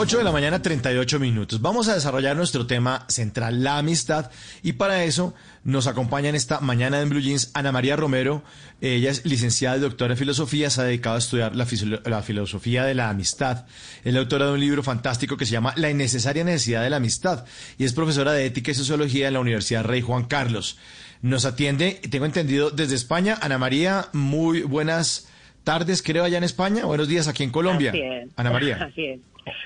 8 de la mañana, 38 minutos. Vamos a desarrollar nuestro tema central, la amistad. Y para eso nos acompaña en esta mañana en Blue Jeans Ana María Romero. Ella es licenciada y doctora en filosofía, se ha dedicado a estudiar la, la filosofía de la amistad. Es la autora de un libro fantástico que se llama La innecesaria necesidad de la amistad. Y es profesora de ética y sociología en la Universidad Rey Juan Carlos. Nos atiende, tengo entendido, desde España. Ana María, muy buenas tardes, creo, allá en España. Buenos días aquí en Colombia. Ana María. Así es.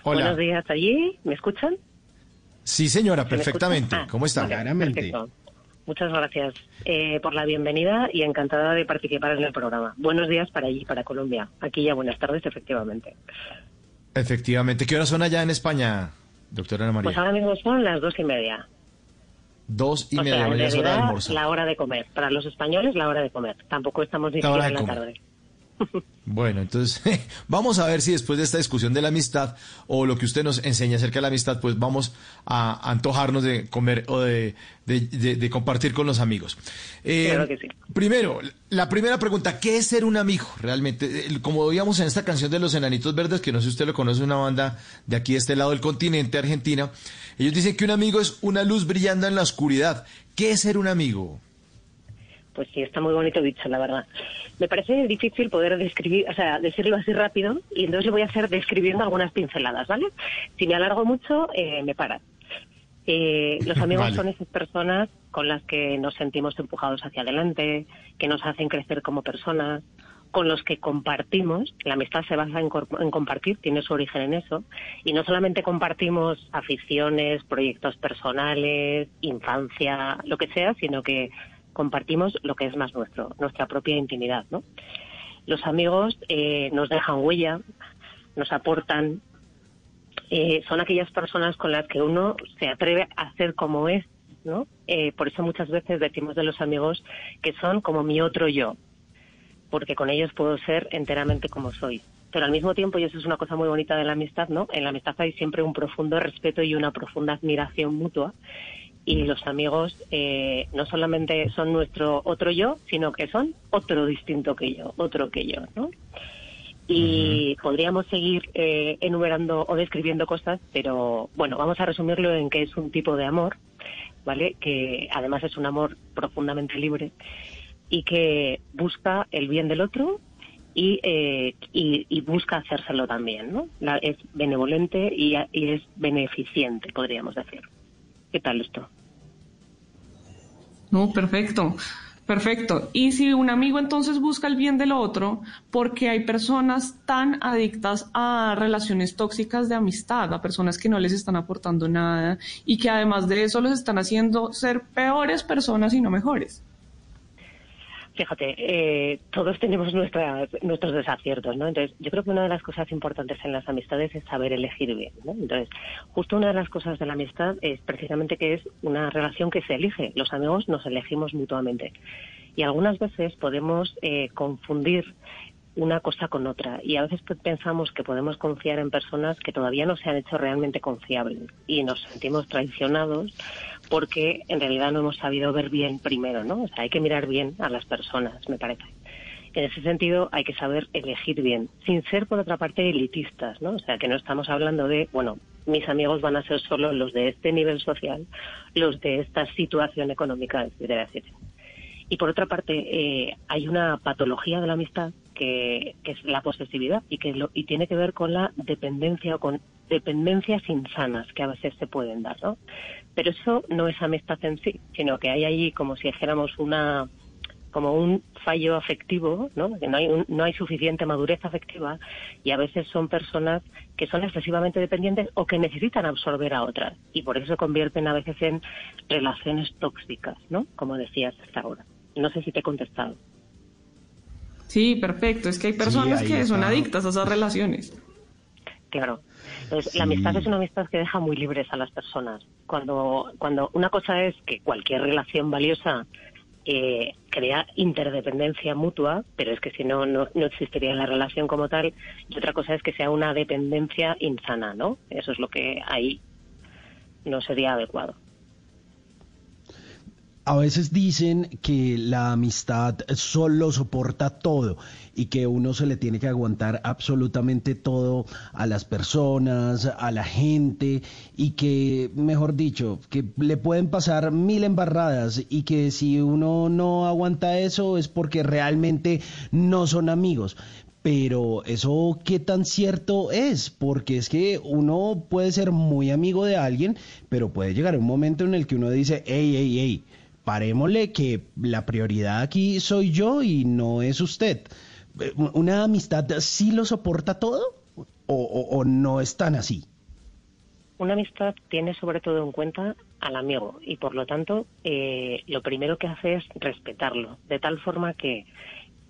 Buenos días allí. ¿Me escuchan? Sí, señora, perfectamente. Ah, ¿Cómo está? Claramente. Muchas gracias eh, por la bienvenida y encantada de participar en el programa. Buenos días para allí, para Colombia. Aquí ya buenas tardes, efectivamente. Efectivamente. ¿Qué horas son allá en España, doctora Ana María? Pues ahora mismo son las dos y media. Dos y media, sea, hora de. La hora de comer. Para los españoles, la hora de comer. Tampoco estamos ni siquiera en la tarde. Bueno, entonces vamos a ver si después de esta discusión de la amistad o lo que usted nos enseña acerca de la amistad, pues vamos a antojarnos de comer o de, de, compartir con los amigos. Eh, claro que sí. Primero, la primera pregunta, ¿qué es ser un amigo realmente? Como veíamos en esta canción de Los Enanitos Verdes, que no sé si usted lo conoce, una banda de aquí, de este lado del continente, Argentina, ellos dicen que un amigo es una luz brillando en la oscuridad. ¿Qué es ser un amigo? Pues sí, está muy bonito dicho, la verdad. Me parece difícil poder describir, o sea, decirlo así rápido, y entonces lo voy a hacer describiendo algunas pinceladas, ¿vale? Si me alargo mucho, eh, me paras. Eh, los amigos son esas personas con las que nos sentimos empujados hacia adelante, que nos hacen crecer como personas, con los que compartimos, la amistad se basa en, en, compartir, tiene su origen en eso, y no solamente compartimos aficiones, proyectos personales, infancia, lo que sea, sino que compartimos lo que es más nuestro, nuestra propia intimidad, ¿no? Los amigos eh, nos dejan huella, nos aportan, eh, son aquellas personas con las que uno se atreve a ser como es, ¿no? Eh, por eso muchas veces decimos de los amigos que son como mi otro yo, porque con ellos puedo ser enteramente como soy. Pero al mismo tiempo, y eso es una cosa muy bonita de la amistad, ¿no? En la amistad hay siempre un profundo respeto y una profunda admiración mutua y los amigos eh, no solamente son nuestro otro yo, sino que son otro distinto que yo, otro que yo, ¿no? Y podríamos seguir eh, enumerando o describiendo cosas, pero bueno, vamos a resumirlo en que es un tipo de amor, ¿vale? Que además es un amor profundamente libre y que busca el bien del otro y, eh, y, busca hacérselo también, ¿no? es benevolente y, y es beneficiente, podríamos decir. ¿Qué tal esto? No, perfecto. Perfecto. Y si un amigo entonces busca el bien del otro, porque hay personas tan adictas a relaciones tóxicas de amistad, a personas que no les están aportando nada y que además de eso los están haciendo ser peores personas y no mejores. Fíjate, eh, todos tenemos nuestras, nuestros desaciertos, ¿no? Entonces, yo creo que una de las cosas importantes en las amistades es saber elegir bien, ¿no? Entonces, justo una de las cosas de la amistad es precisamente que es una relación que se elige. Los amigos nos elegimos mutuamente. Y algunas veces podemos eh, confundir una cosa con otra. Y a veces pensamos que podemos confiar en personas que todavía no se han hecho realmente confiables y nos sentimos traicionados porque en realidad no hemos sabido ver bien primero, ¿no? O sea, hay que mirar bien a las personas, me parece. En ese sentido, hay que saber elegir bien, sin ser, por otra parte, elitistas, ¿no? O sea, que no estamos hablando de, bueno, mis amigos van a ser solo los de este nivel social, los de esta situación económica, etcétera, etcétera. Y por otra parte, eh, hay una patología de la amistad que, es la posesividad y que y tiene que ver con la dependencia o con dependencias insanas que a veces se pueden dar, ¿no? Pero eso no es amistad en sí, sino que hay allí como si dijéramos una como un fallo afectivo, ¿no? Que no hay, no hay suficiente madurez afectiva y a veces son personas que son excesivamente dependientes o que necesitan absorber a otras y por eso se convierten a veces en relaciones tóxicas, ¿no? Como decías hasta ahora. No sé si te he contestado. Sí, perfecto. Es que hay personas que son adictas a esas relaciones. Claro. Entonces, la amistad es una amistad que deja muy libres a las personas. Cuando, cuando una cosa es que cualquier relación valiosa eh, crea interdependencia mutua, pero es que si no, no, no existiría la relación como tal. Y otra cosa es que sea una dependencia insana, ¿no? Eso es lo que ahí no sería adecuado a veces dicen que la amistad solo soporta todo y que uno se le tiene que aguantar absolutamente todo a las personas, a la gente y que, mejor dicho, que le pueden pasar mil embarradas y que si uno no aguanta eso es porque realmente no son amigos. Pero eso qué tan cierto es, porque es que uno puede ser muy amigo de alguien, pero puede llegar un momento en el que uno dice, hey, hey, hey, parémosle que la prioridad aquí soy yo y no es usted. ¿Una amistad sí lo soporta todo o, no es tan así? Una amistad tiene sobre todo en cuenta al amigo y por lo tanto eh, lo primero que hace es respetarlo, de tal forma que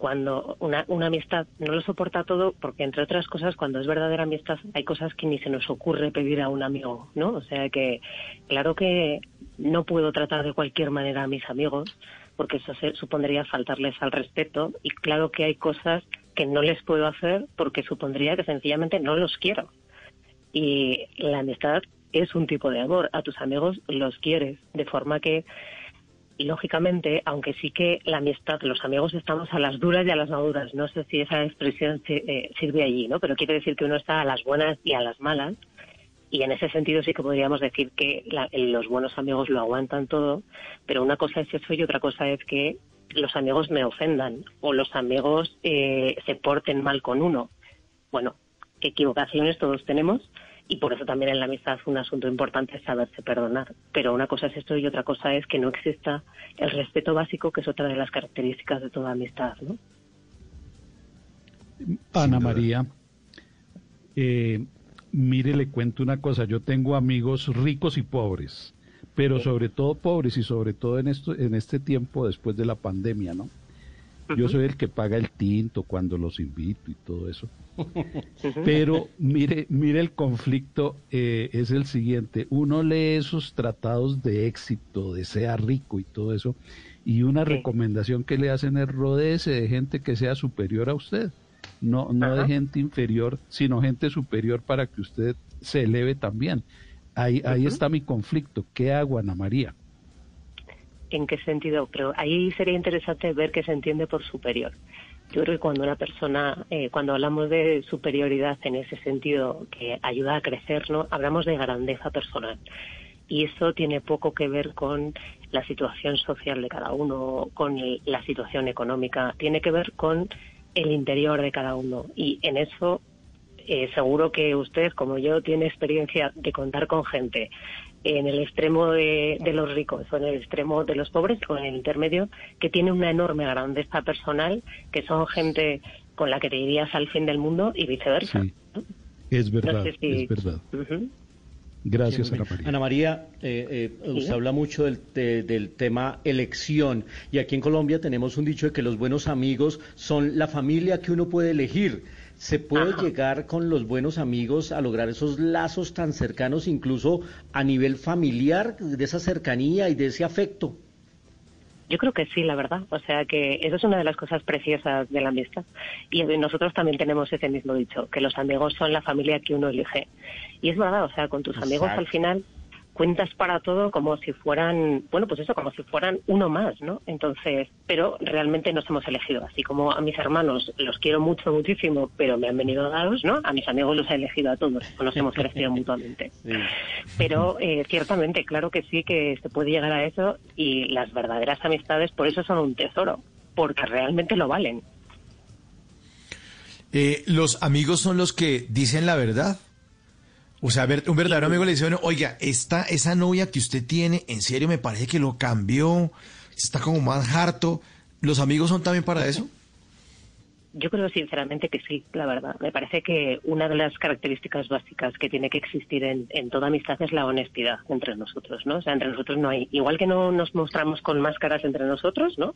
cuando una, una amistad no lo soporta todo, porque entre otras cosas, cuando es verdadera amistad, hay cosas que ni se nos ocurre pedir a un amigo, ¿no? O sea que, claro que no puedo tratar de cualquier manera a mis amigos, porque eso supondría faltarles al respeto, y claro que hay cosas que no les puedo hacer porque supondría que sencillamente no los quiero. Y la amistad es un tipo de amor. A tus amigos los quieres, de forma que lógicamente, aunque sí que la amistad, los amigos estamos a las duras y a las maduras, no sé si esa expresión eh, sirve allí, ¿no? Pero quiere decir que uno está a las buenas y a las malas. Y en ese sentido sí que podríamos decir que los buenos amigos lo aguantan todo, pero una cosa es eso y otra cosa es que los amigos me ofendan o los amigos eh, se porten mal con uno. Bueno, equivocaciones todos tenemos, y por eso también en la amistad un asunto importante es saberse perdonar. Pero una cosa es esto y otra cosa es que no exista el respeto básico, que es otra de las características de toda amistad. ¿no? Ana María, eh, mire, le cuento una cosa. Yo tengo amigos ricos y pobres, pero sobre todo pobres y sobre todo en, esto, en este tiempo después de la pandemia, ¿no? Yo soy el que paga el tinto cuando los invito y todo eso. Pero mire, mire el conflicto eh, es el siguiente. Uno lee esos tratados de éxito, de sea rico y todo eso, y una recomendación que le hacen es rodece de gente que sea superior a usted. No, no de gente inferior, sino gente superior para que usted se eleve también. Ahí, ahí está mi conflicto. ¿Qué hago, Ana María? ¿En qué sentido? Pero ahí sería interesante ver qué se entiende por superior. Yo creo que cuando una persona, eh, cuando hablamos de superioridad en ese sentido que ayuda a crecer, ¿no? hablamos de grandeza personal. Y eso tiene poco que ver con la situación social de cada uno, con la situación económica, tiene que ver con el interior de cada uno. Y en eso eh, seguro que usted, como yo, tiene experiencia de contar con gente en el extremo de, los ricos o en el extremo de los pobres o en el intermedio, que tiene una enorme grandeza personal, que son gente con la que te irías al fin del mundo y viceversa. Es verdad, es verdad. Gracias, Ana María. Ana María, eh, eh, usted habla mucho del, del, tema elección y aquí en Colombia tenemos un dicho de que los buenos amigos son la familia que uno puede elegir. ¿Se puede llegar con los buenos amigos a lograr esos lazos tan cercanos, incluso a nivel familiar, de esa cercanía y de ese afecto? Yo creo que sí, la verdad. O sea que eso es una de las cosas preciosas de la amistad. Y nosotros también tenemos ese mismo dicho, que los amigos son la familia que uno elige. Y es verdad, o sea, con tus amigos al final cuentas para todo como si fueran, bueno, pues eso, como si fueran uno más, ¿no? Entonces, pero realmente nos hemos elegido, así como a mis hermanos los quiero mucho, muchísimo, pero me han venido dados, ¿no? A mis amigos los he elegido a todos, nos hemos elegido mutuamente. Pero eh, ciertamente, claro que sí que se puede llegar a eso y las verdaderas amistades por eso son un tesoro, porque realmente lo valen. Eh, los amigos son los que dicen la verdad. O sea, un verdadero amigo le dice, bueno, oiga, esta, esa novia que usted tiene, en serio me parece que lo cambió, está como más harto. ¿Los amigos son también para eso? Yo creo sinceramente que sí, la verdad. Me parece que una de las características básicas que tiene que existir en, toda amistad es la honestidad entre nosotros, ¿no? O sea, entre nosotros no hay, igual que no nos mostramos con máscaras entre nosotros, ¿no?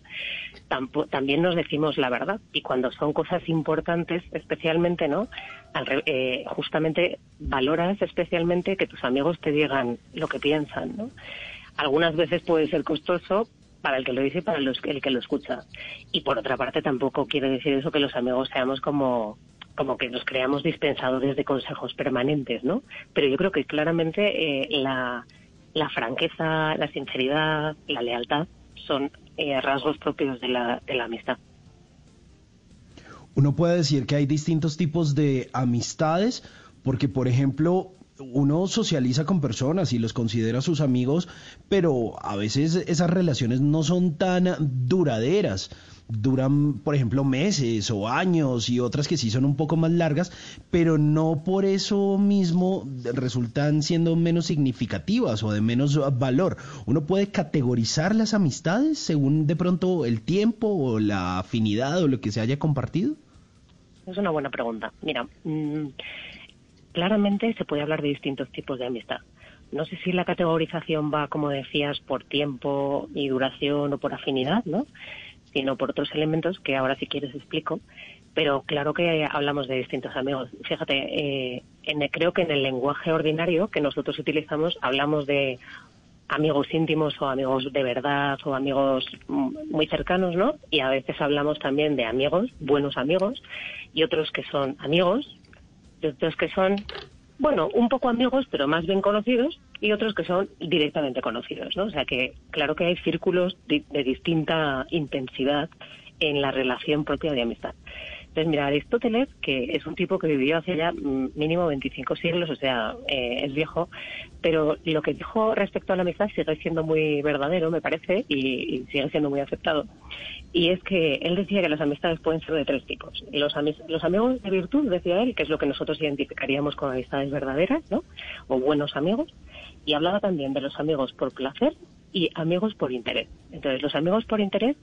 también nos decimos la verdad. Y cuando son cosas importantes, especialmente, ¿no? Eh, justamente valoras especialmente que tus amigos te digan lo que piensan, ¿no? Algunas veces puede ser costoso, para el que lo dice y para el que lo escucha. Y por otra parte, tampoco quiere decir eso que los amigos seamos como como que nos creamos dispensadores de consejos permanentes, ¿no? Pero yo creo que claramente eh, la, la, franqueza, la sinceridad, la lealtad son eh, rasgos propios de la, de la amistad. Uno puede decir que hay distintos tipos de amistades, porque por ejemplo, uno socializa con personas y los considera sus amigos, pero a veces esas relaciones no son tan duraderas. Duran, por ejemplo, meses o años y otras que sí son un poco más largas, pero no por eso mismo resultan siendo menos significativas o de menos valor. Uno puede categorizar las amistades según de pronto el tiempo o la afinidad o lo que se haya compartido. Es una buena pregunta. Mira, mm, claramente se puede hablar de distintos tipos de amistad. No sé si la categorización va, como decías, por tiempo y duración o por afinidad, ¿no? Sino por otros elementos que ahora si quieres explico. Pero claro que hablamos de distintos amigos. Fíjate, eh, creo que en el lenguaje ordinario que nosotros utilizamos hablamos de amigos íntimos o amigos de verdad o amigos muy cercanos, ¿no? Y a veces hablamos también de amigos, buenos amigos, y otros que son amigos, otros que son, bueno, un poco amigos, pero más bien conocidos, y otros que son directamente conocidos, ¿no? O sea que, claro que hay círculos de, de distinta intensidad en la relación propia de amistad. Entonces, mira, Aristóteles, que es un tipo que vivió hace ya mm, mínimo 25 siglos, o sea, eh, es viejo, pero lo que dijo respecto a la amistad sigue siendo muy verdadero, me parece, y, sigue siendo muy aceptado. Y es que él decía que las amistades pueden ser de tres tipos. Los, los amigos de virtud, decía él, que es lo que nosotros identificaríamos con amistades verdaderas, ¿no? O buenos amigos. Y hablaba también de los amigos por placer y amigos por interés. Entonces, los amigos por interés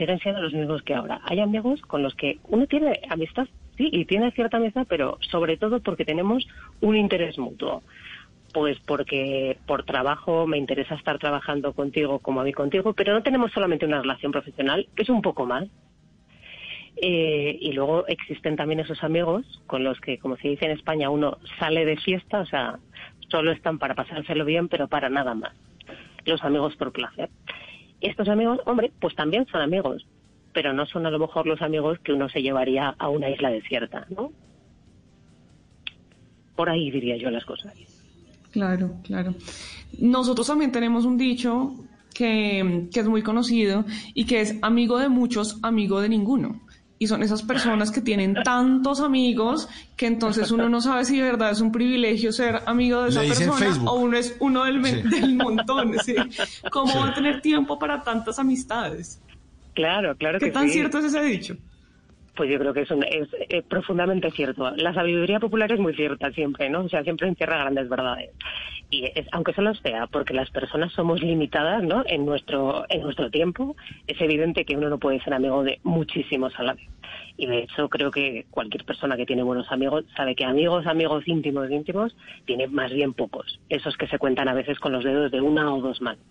siguen siendo los mismos que ahora. Hay amigos con los que uno tiene amistad, sí, y tiene cierta amistad, pero sobre todo porque tenemos un interés mutuo. Pues porque por trabajo me interesa estar trabajando contigo como a mí contigo, pero no tenemos solamente una relación profesional, es un poco más. Eh, y luego existen también esos amigos con los que, como se dice en España, uno sale de fiesta, o sea, solo están para pasárselo bien, pero para nada más. Los amigos por placer estos amigos, hombre, pues también son amigos, pero no son a lo mejor los amigos que uno se llevaría a una isla desierta, ¿no? Por ahí diría yo las cosas. Claro, claro. Nosotros también tenemos un dicho que, que es muy conocido y que es amigo de muchos, amigo de ninguno y son esas personas que tienen tantos amigos que entonces uno no sabe si de verdad es un privilegio ser amigo de esa persona o uno es uno del, montón. ¿sí? ¿Cómo va a tener tiempo para tantas amistades? Claro, claro que ¿Qué tan cierto es ese dicho? Pues yo creo que es, es, eh, profundamente cierto. La sabiduría popular es muy cierta siempre, ¿no? O sea, siempre encierra grandes verdades y es, aunque solo sea porque las personas somos limitadas ¿no? en, nuestro, en nuestro tiempo, es evidente que uno no puede ser amigo de muchísimos a la vez. Y de hecho creo que cualquier persona que tiene buenos amigos sabe que amigos, amigos íntimos, íntimos, tiene más bien pocos. Esos que se cuentan a veces con los dedos de una o dos manos.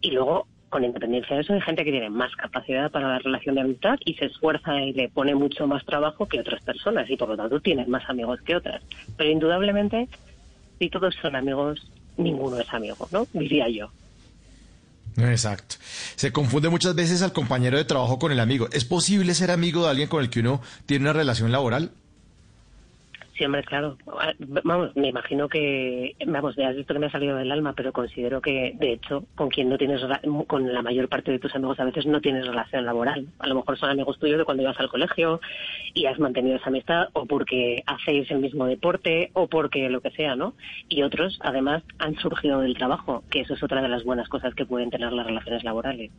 Y luego, con independencia de eso, hay gente que tiene más capacidad para la relación de amistad y se esfuerza y le pone mucho más trabajo que otras personas y por lo tanto tiene más amigos que otras. Pero indudablemente si todos son amigos, ninguno es amigo, ¿no? Diría yo. Exacto. Se confunde muchas veces al compañero de trabajo con el amigo. ¿Es posible ser amigo de alguien con el que uno tiene una relación laboral? Sí, hombre, claro. Vamos, me imagino que, vamos, ya has visto que me ha salido del alma, pero considero que, de hecho, con quien no tienes, con la mayor parte de tus amigos a veces no tienes relación laboral. A lo mejor son amigos tuyos de cuando ibas al colegio y has mantenido esa amistad, o porque hacéis el mismo deporte, o porque lo que sea, ¿no? Y otros, además, han surgido del trabajo, que eso es otra de las buenas cosas que pueden tener las relaciones laborales.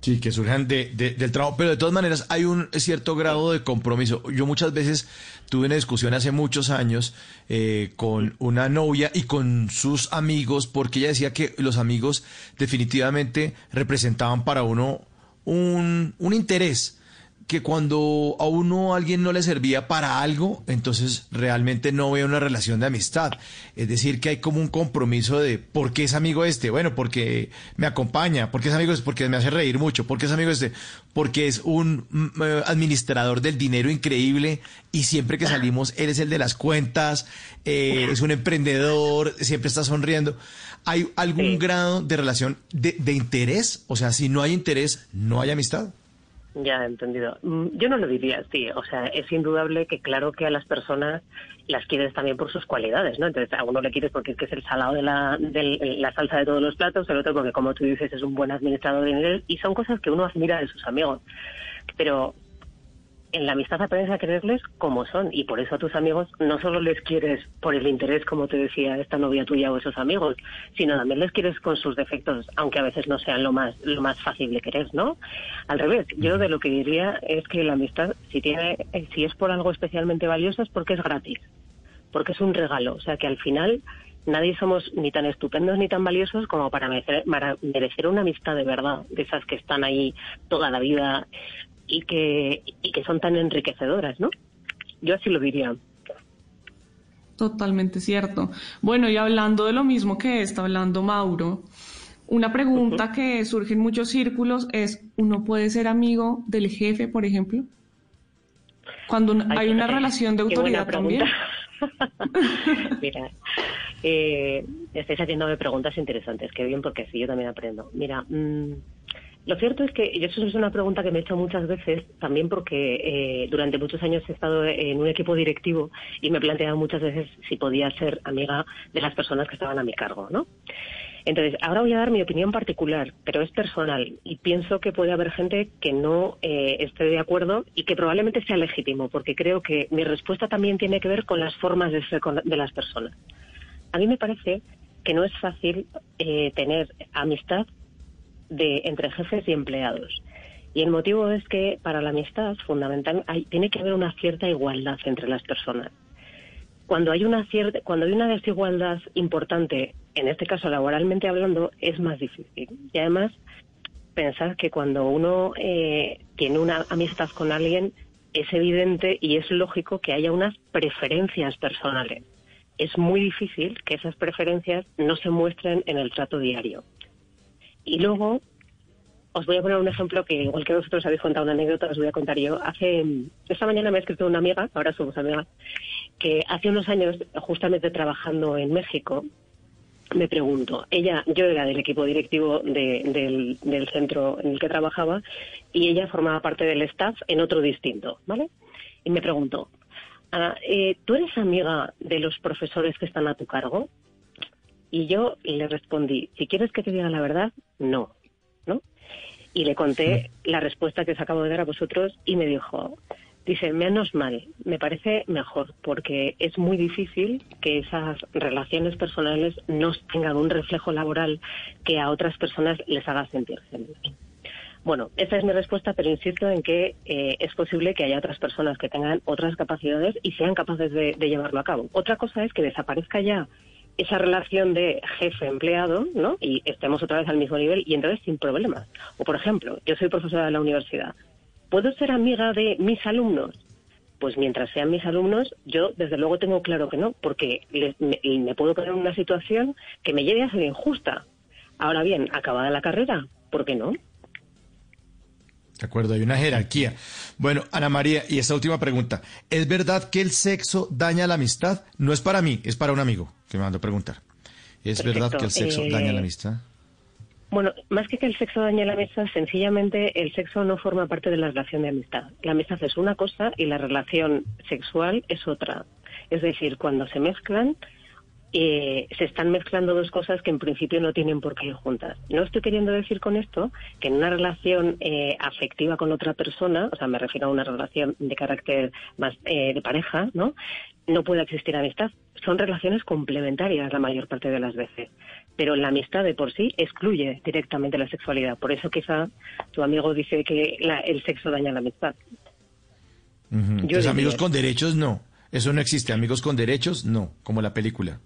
Sí, que surjan de, del trabajo, pero de todas maneras hay un cierto grado de compromiso. Yo muchas veces tuve una discusión hace muchos años eh, con una novia y con sus amigos, porque ella decía que los amigos definitivamente representaban para uno un, un interés que cuando a uno alguien no le servía para algo, entonces realmente no ve una relación de amistad. Es decir, que hay como un compromiso de ¿por qué es amigo este? Bueno, porque me acompaña, porque es amigo este, porque me hace reír mucho, porque es amigo este, porque es un mm, eh, administrador del dinero increíble y siempre que salimos él es el de las cuentas, eh, es un emprendedor, siempre está sonriendo. ¿Hay algún grado de relación de, de interés? O sea, si no hay interés, no hay amistad. Ya, entendido. Mm, yo no lo diría así. O sea, es indudable que claro que a las personas las quieres también por sus cualidades, ¿no? Entonces, a uno le quieres porque es, el salado de la, de la salsa de todos los platos, el otro porque, como tú dices, es un buen administrador de dinero y son cosas que uno admira de sus amigos. Pero en la amistad aprendes a quererles como son y por eso a tus amigos no solo les quieres por el interés, como te decía esta novia tuya o esos amigos, sino también les quieres con sus defectos, aunque a veces no sean lo más lo más fácil de querer, ¿no? Al revés, yo de lo que diría es que la amistad si tiene si es por algo especialmente valioso es porque es gratis, porque es un regalo, o sea que al final nadie somos ni tan estupendos ni tan valiosos como para merecer, para merecer una amistad de verdad, de esas que están ahí toda la vida y que, y que son tan enriquecedoras, ¿no? Yo así lo diría. Totalmente cierto. Bueno, y hablando de lo mismo que está hablando Mauro, una pregunta que surge en muchos círculos es, ¿uno puede ser amigo del jefe, por ejemplo? Cuando hay una relación de autoridad también. Mira, eh, estáis haciéndome preguntas interesantes, qué bien, porque así yo también aprendo. Mira, mmm, lo cierto es que, y eso es una pregunta que me he hecho muchas veces, también porque eh, durante muchos años he estado en un equipo directivo y me he planteado muchas veces si podía ser amiga de las personas que estaban a mi cargo, ¿no? Entonces, ahora voy a dar mi opinión particular, pero es personal y pienso que puede haber gente que no eh, esté de acuerdo y que probablemente sea legítimo, porque creo que mi respuesta también tiene que ver con las formas de ser de las personas. A mí me parece que no es fácil eh, tener amistad de entre jefes y empleados. Y el motivo es que para la amistad fundamental hay, tiene que haber una cierta igualdad entre las personas. Cuando hay una cierta, cuando hay una desigualdad importante, en este caso laboralmente hablando, es más difícil. Y además pensar que cuando uno eh, tiene una amistad con alguien es evidente y es lógico que haya unas preferencias personales. Es muy difícil que esas preferencias no se muestren en el trato diario. Y luego os voy a poner un ejemplo que, igual que vosotros habéis contado una anécdota, os voy a contar yo. Hace esta mañana me ha escrito una amiga, ahora somos amigas, que hace unos años, justamente trabajando en México, me pregunto, ella, yo era del equipo directivo del, del, centro en el que trabajaba y ella formaba parte del staff en otro distinto, ¿vale? Y me preguntó, ah, eh, ¿tú eres amiga de los profesores que están a tu cargo? Y yo le respondí, si quieres que te diga la verdad, no, ¿no? Y le conté la respuesta que os acabo de dar a vosotros y me dijo, dice, menos mal, me parece mejor, porque es muy difícil que esas relaciones personales no tengan un reflejo laboral que a otras personas les haga sentirse. Bueno, esa es mi respuesta, pero insisto en que eh, es posible que haya otras personas que tengan otras capacidades y sean capaces de llevarlo a cabo. Otra cosa es que desaparezca ya esa relación de jefe-empleado, ¿no? Y estemos otra vez al mismo nivel y entonces sin problemas. O, por ejemplo, yo soy profesora de la universidad. ¿Puedo ser amiga de mis alumnos? Pues mientras sean mis alumnos, yo desde luego tengo claro que no, porque me, me puedo poner en una situación que me lleve a ser injusta. Ahora bien, acabada la carrera, ¿por qué no? De acuerdo, hay una jerarquía. Bueno, Ana María, y esta última pregunta. ¿Es verdad que el sexo daña la amistad? No es para mí, es para un amigo que me mandó a preguntar. ¿Es verdad que el sexo daña la eh, amistad? Bueno, más que que el sexo daña la amistad, sencillamente el sexo no forma parte de la relación de amistad. La amistad es una cosa y la relación sexual es otra. Es decir, cuando se mezclan, eh, se están mezclando dos cosas que en principio no tienen por qué ir juntas. No estoy queriendo decir con esto que en una relación eh, afectiva con otra persona, o sea, me refiero a una relación de carácter más eh, de pareja, ¿no? No puede existir amistad. Son relaciones complementarias la mayor parte de las veces. Pero la amistad de por sí excluye directamente la sexualidad. Por eso quizá tu amigo dice que el sexo daña la amistad. amigos con derechos no. Eso no existe. Amigos con derechos no, como la película.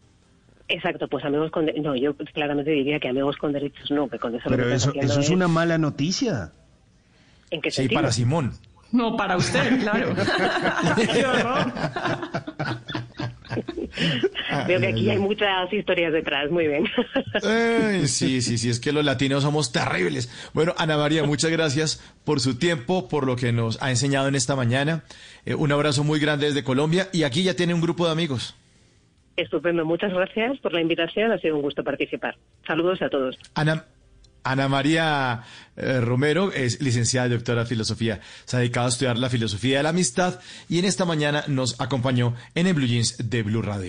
Exacto, pues amigos con... No, yo claramente diría que amigos con derechos no, que con eso... Pero eso, eso es una mala noticia. ¿En qué Sí, para Simón. No, para usted, claro. Qué horror. Veo que aquí hay muchas historias detrás, muy bien. Ay, sí, sí, sí, es que los latinos somos terribles. Bueno, Ana María, muchas gracias por su tiempo, por lo que nos ha enseñado en esta mañana. Eh, un abrazo muy grande desde Colombia y aquí ya tiene un grupo de amigos. Estupendo, muchas gracias por la invitación, ha sido un gusto participar. Saludos a todos. Ana, Ana María eh, Romero es licenciada y doctora de filosofía. Se ha dedicado a estudiar la filosofía de la amistad y en esta mañana nos acompañó en el Blue Jeans de Blue Radio.